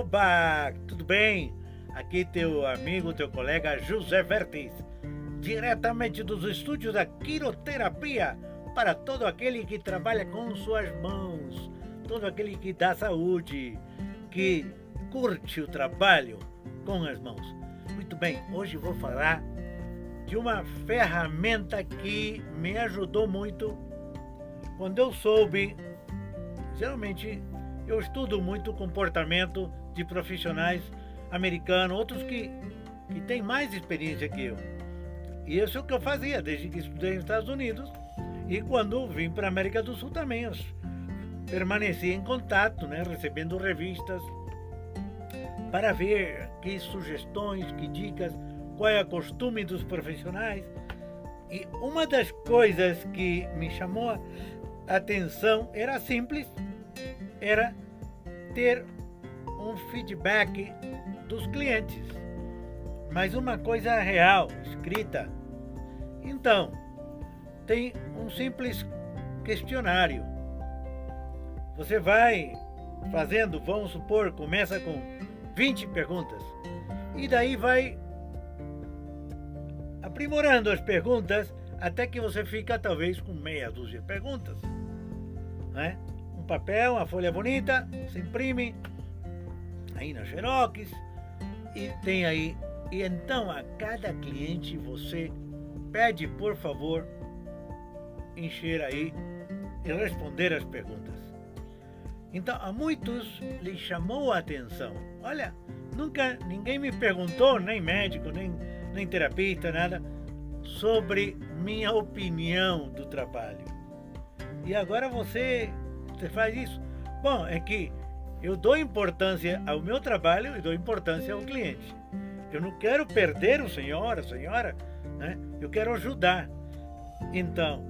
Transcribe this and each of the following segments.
Oba, tudo bem? Aqui teu amigo, teu colega José Vertes, diretamente dos estúdios da quiroterapia para todo aquele que trabalha com suas mãos, todo aquele que dá saúde, que curte o trabalho com as mãos. Muito bem, hoje vou falar de uma ferramenta que me ajudou muito quando eu soube. Geralmente eu estudo muito o comportamento de profissionais americanos, outros que, que têm mais experiência que eu. E isso é o que eu fazia desde que estudei nos Estados Unidos. E quando vim para a América do Sul também, eu permaneci em contato, né, recebendo revistas para ver que sugestões, que dicas, qual é o costume dos profissionais. E uma das coisas que me chamou a atenção era simples, era ter um feedback dos clientes, mas uma coisa real, escrita. Então, tem um simples questionário. Você vai fazendo, vamos supor, começa com 20 perguntas e daí vai aprimorando as perguntas até que você fica talvez com meia dúzia de perguntas. Né? Papel, uma folha bonita, se imprime aí na Xerox e tem aí. E então a cada cliente você pede por favor encher aí e responder as perguntas. Então a muitos lhe chamou a atenção. Olha, nunca ninguém me perguntou, nem médico, nem, nem terapeuta, nada, sobre minha opinião do trabalho. E agora você, você faz isso? Bom, é que eu dou importância ao meu trabalho e dou importância ao cliente. Eu não quero perder o senhor, a senhora, né? eu quero ajudar. Então,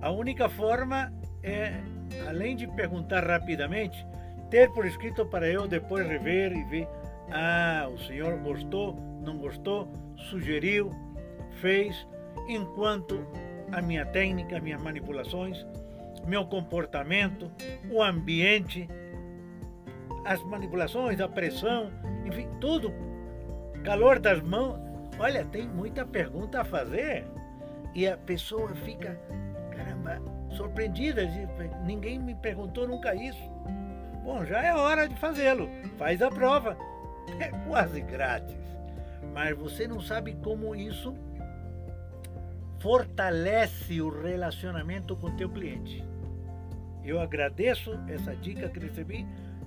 a única forma é, além de perguntar rapidamente, ter por escrito para eu depois rever e ver: ah, o senhor gostou, não gostou, sugeriu, fez, enquanto a minha técnica, minhas manipulações, meu comportamento, o ambiente, as manipulações, a pressão, enfim, tudo, calor das mãos. Olha, tem muita pergunta a fazer e a pessoa fica, caramba, surpreendida. Ninguém me perguntou nunca isso. Bom, já é hora de fazê-lo. Faz a prova. É quase grátis. Mas você não sabe como isso fortalece o relacionamento com teu cliente. Eu agradeço essa dica que recebi,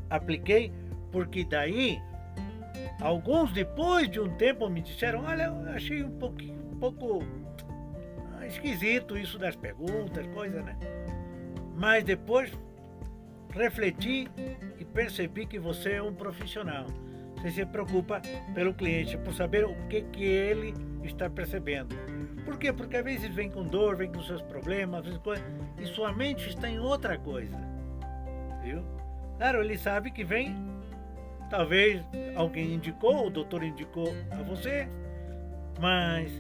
apliquei, porque daí alguns depois de um tempo me disseram, olha, eu achei um pouquinho, um pouco ah, esquisito isso das perguntas, coisa, né? Mas depois refleti e percebi que você é um profissional. Você se preocupa pelo cliente, por saber o que, que ele está percebendo. Por quê? Porque às vezes vem com dor, vem com seus problemas, e sua mente está em outra coisa. Viu? Claro, ele sabe que vem, talvez alguém indicou, o doutor indicou a você, mas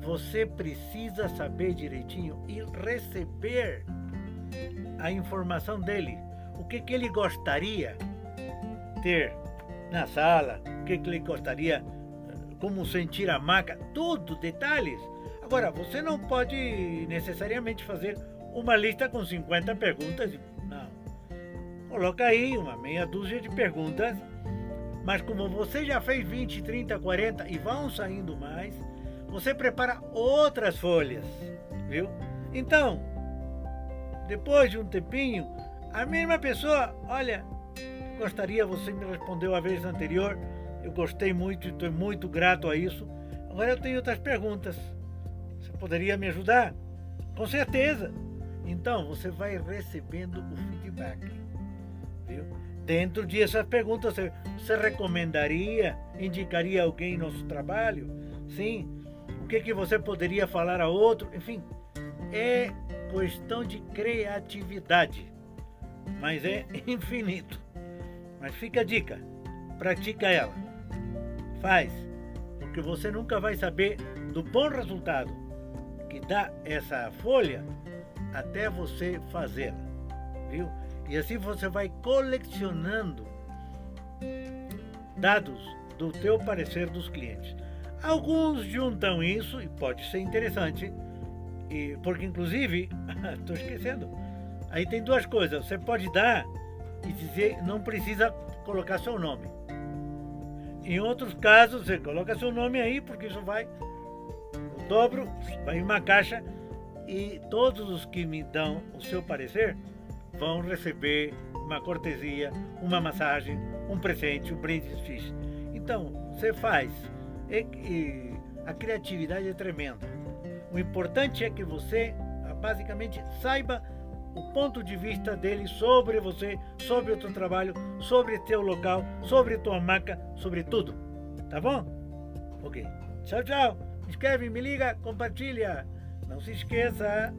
você precisa saber direitinho e receber a informação dele. O que, que ele gostaria ter na sala, o que, que ele gostaria, como sentir a maca, tudo, detalhes Agora, você não pode necessariamente fazer uma lista com 50 perguntas. Não. Coloca aí uma meia dúzia de perguntas, mas como você já fez 20, 30, 40 e vão saindo mais, você prepara outras folhas, viu? Então, depois de um tempinho, a mesma pessoa, olha, gostaria, você me respondeu a vez anterior, eu gostei muito e estou muito grato a isso. Agora eu tenho outras perguntas. Poderia me ajudar? Com certeza. Então você vai recebendo o feedback. Viu? Dentro dessas perguntas, você, você recomendaria, indicaria alguém nosso trabalho? Sim. O que, que você poderia falar a outro? Enfim, é questão de criatividade, mas é infinito. Mas fica a dica, pratica ela. Faz, porque você nunca vai saber do bom resultado que dá essa folha até você fazê-la, viu? E assim você vai colecionando dados do teu parecer dos clientes. Alguns juntam isso e pode ser interessante, e, porque inclusive, estou esquecendo, aí tem duas coisas, você pode dar e dizer, não precisa colocar seu nome. Em outros casos, você coloca seu nome aí, porque isso vai, dobro, vai uma caixa e todos os que me dão o seu parecer vão receber uma cortesia, uma massagem, um presente, um brinde fixe. Então, você faz. E, e a criatividade é tremenda. O importante é que você, basicamente, saiba o ponto de vista dele sobre você, sobre o teu trabalho, sobre teu local, sobre tua marca, sobre tudo. Tá bom? Ok. Tchau, tchau. Escreve, me liga, compartilha. Não se esqueça.